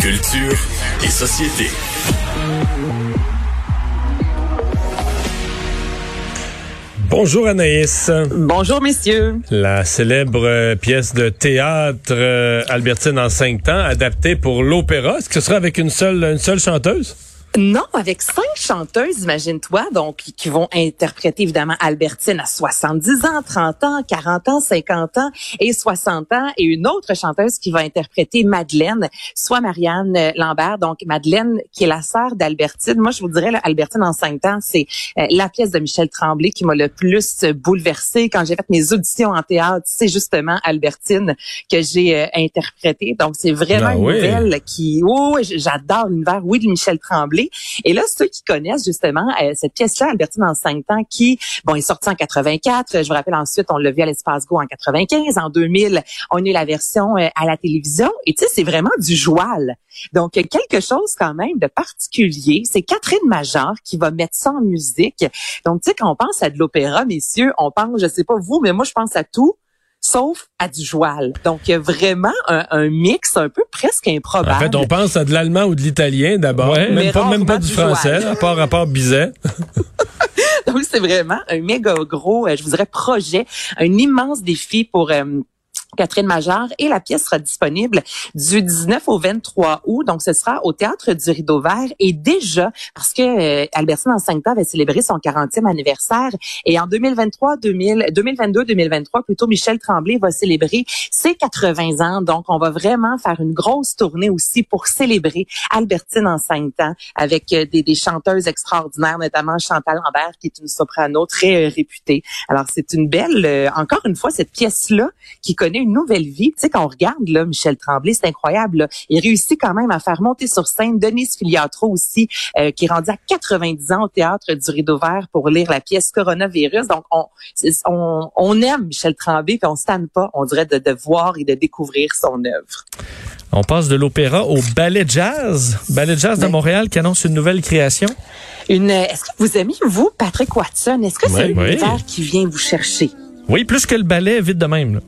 Culture et société. Bonjour Anaïs. Bonjour messieurs. La célèbre euh, pièce de théâtre euh, Albertine en cinq temps, adaptée pour l'opéra. Est-ce que ce sera avec une seule, une seule chanteuse? Non, avec cinq chanteuses, imagine-toi, donc qui vont interpréter évidemment Albertine à 70 ans, 30 ans, 40 ans, 50 ans et 60 ans, et une autre chanteuse qui va interpréter Madeleine, soit Marianne euh, Lambert. Donc Madeleine, qui est la sœur d'Albertine. Moi, je vous dirais, là, Albertine en cinq ans, c'est euh, la pièce de Michel Tremblay qui m'a le plus bouleversée quand j'ai fait mes auditions en théâtre. C'est justement Albertine que j'ai euh, interprétée. Donc c'est vraiment Ah une oui. nouvelle qui, oh, j'adore l'univers, oui, de Michel Tremblay. Et là, ceux qui connaissent justement euh, cette pièce-là, Albertine en cinq temps, qui, bon, est sortie en 84. Je vous rappelle ensuite, on l'a vu à l'Espace Go en 95. En 2000, on a eu la version euh, à la télévision. Et tu sais, c'est vraiment du joual. Donc, euh, quelque chose quand même de particulier. C'est Catherine Major qui va mettre ça en musique. Donc, tu sais, quand on pense à de l'opéra, messieurs, on pense, je sais pas vous, mais moi, je pense à tout sauf à du joual. Donc, il y a vraiment un, un mix un peu presque improbable. En fait, on pense à de l'allemand ou de l'italien d'abord, Mais même pas même pas du du français, à part à part Bizet. Donc, c'est vraiment un méga gros, euh, je vous dirais, projet, un immense défi pour... euh, Catherine Major et la pièce sera disponible du 19 au 23 août. Donc, ce sera au Théâtre du Rideau Vert. Et déjà, parce que euh, Albertine en 5 ans avait célébré son 40e anniversaire. Et en 2023, 2000, 2022, 2023, plutôt, Michel Tremblay va célébrer ses 80 ans. Donc, on va vraiment faire une grosse tournée aussi pour célébrer Albertine en 5 ans avec euh, des, des chanteuses extraordinaires, notamment Chantal Lambert, qui est une soprano très euh, réputée. Alors, c'est une belle, euh, encore une fois, cette pièce-là qui connaît une nouvelle vie. Tu sais, quand on regarde là, Michel Tremblay, c'est incroyable. là. Il réussit quand même à faire monter sur scène Denise Filiatro aussi, euh, qui est rendue à 90 ans au théâtre du Rideau Vert pour lire la pièce Coronavirus. Donc, on, c'est- on, on aime Michel Tremblay, puis on se tanne pas, on dirait, de, de voir et de découvrir son œuvre. On passe de l'opéra au ballet jazz. Ballet jazz de Oui. Montréal qui annonce une nouvelle création. Une, euh, est-ce que vous aimez, vous, Patrick Watson? Est-ce que c'est Oui, un oui. univers qui vient vous chercher? Oui, plus que le ballet, vite de même. là.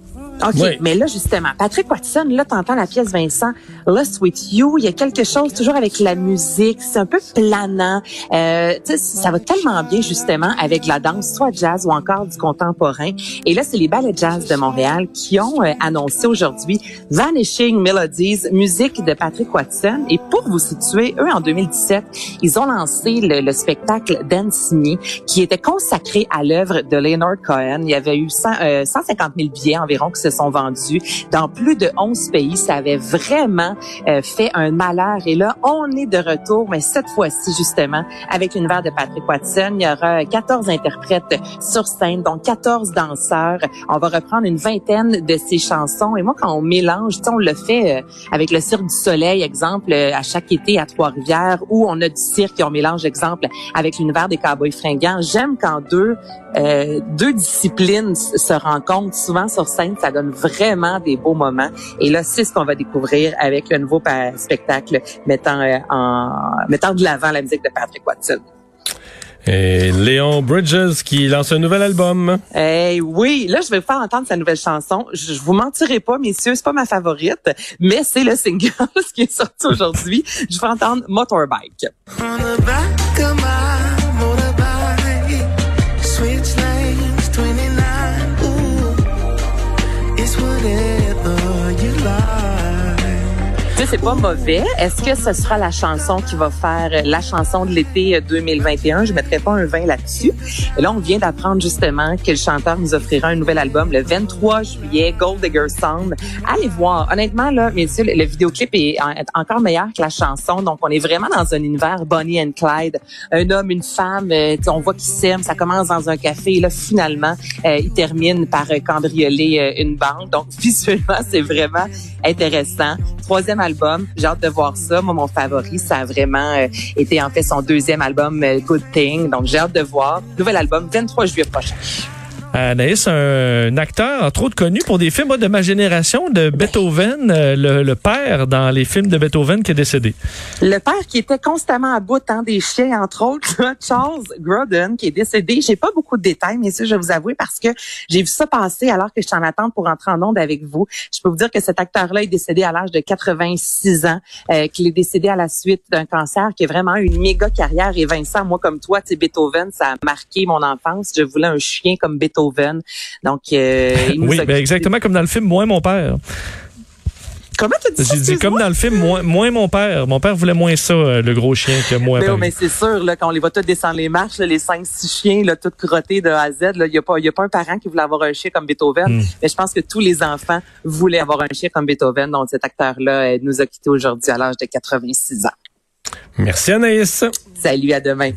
OK, Oui. mais là, justement, Patrick Watson, là, t'entends la pièce Vincent, Lost With You, il y a quelque chose toujours avec la musique, c'est un peu planant. Euh, tu sais, ça va tellement bien, justement, avec la danse, soit jazz ou encore du contemporain. Et là, c'est les ballets jazz de Montréal qui ont euh, annoncé aujourd'hui Vanishing Melodies, musique de Patrick Watson. Et pour vous situer, eux, en 2017, ils ont lancé le, le spectacle Dance Me, qui était consacré à l'œuvre de Leonard Cohen. Il y avait eu 100, euh, 150 000 billets environ qui se sont vendus dans plus de 11 pays. Ça avait vraiment euh, fait un malheur. Et là, on est de retour, mais cette fois-ci, justement, avec l'univers de Patrick Watson. Il y aura 14 interprètes sur scène, donc 14 danseurs. On va reprendre une vingtaine de ses chansons. Et moi, quand on mélange, on le fait euh, avec le Cirque du Soleil, exemple, euh, à chaque été à Trois-Rivières, où on a du cirque et on mélange, exemple, avec l'univers des Cowboys fringants. J'aime quand deux euh, deux disciplines se rencontrent souvent sur scène, donne vraiment des beaux moments. Et là, c'est ce qu'on va découvrir avec le nouveau spectacle mettant euh, en mettant de l'avant la musique de Patrick Watson. Et Léon Bridges qui lance un nouvel album. Eh oui, là, je vais vous faire entendre sa nouvelle chanson. Je, je vous mentirai pas, messieurs, c'est pas ma favorite, mais c'est le single qui est sorti aujourd'hui. Je vais entendre Motorbike. On the back of my c'est pas mauvais. Est-ce que ce sera la chanson qui va faire euh, la chanson de l'été euh, 2021? Je mettrai pas un 20 là-dessus. Et là, on vient d'apprendre justement que le chanteur nous offrira un nouvel album le 23 juillet, Gold Digger Sound. Allez voir. Honnêtement, là, messieurs, le, vidéoclip est en- est encore meilleur que la chanson. Donc, on est vraiment dans un univers Bonnie and Clyde. Un homme, une femme, euh, on voit qu'ils s'aiment. Ça commence dans un café. Et là, finalement, euh, il termine par euh, cambrioler euh, une banque. Donc, visuellement, c'est vraiment intéressant. Troisième album, j'ai hâte de voir ça. Moi, mon favori, ça a vraiment euh, été en fait son deuxième album, euh, Good Thing. Donc, j'ai hâte de voir. Nouvel album, 23 juillet prochain. Anaïs, un, acteur, entre autres, connu pour des films moi, de ma génération, de Beethoven, euh, le, le père dans les films de Beethoven qui est décédé. Le père qui était constamment à bout hein, des chiens, entre autres, là, Charles Grodin, qui est décédé. J'ai pas beaucoup de détails, mais ça, je vais vous avouer, parce que j'ai vu ça passer alors que je suis en attente pour entrer en onde avec vous. Je peux vous dire que cet acteur-là est décédé à l'âge de 86 ans, euh, qu'il est décédé à la suite d'un cancer, qui a vraiment une méga carrière. Et Vincent, moi comme toi, tu Beethoven, ça a marqué mon enfance. Je voulais un chien comme Beethoven. Donc, euh, il nous Oui, a ben exactement comme dans le film Moins mon père. Comment ça? J'ai dit comme dans le film Moins, moins mon père. Mon père voulait moins ça, euh, le gros chien, que moi. Mais, Paris. oui, mais c'est sûr, là, quand on les voit tous descendre les marches, là, les cinq, six chiens, là, tous crottés de A à Z, il n'y a pas, y a pas un parent qui voulait avoir un chien comme Beethoven. Hmm. Mais je pense que tous les enfants voulaient avoir un chien comme Beethoven. Donc, cet acteur-là euh, nous a quittés aujourd'hui à l'âge de 86 ans. Merci Anaïs. Salut, à demain.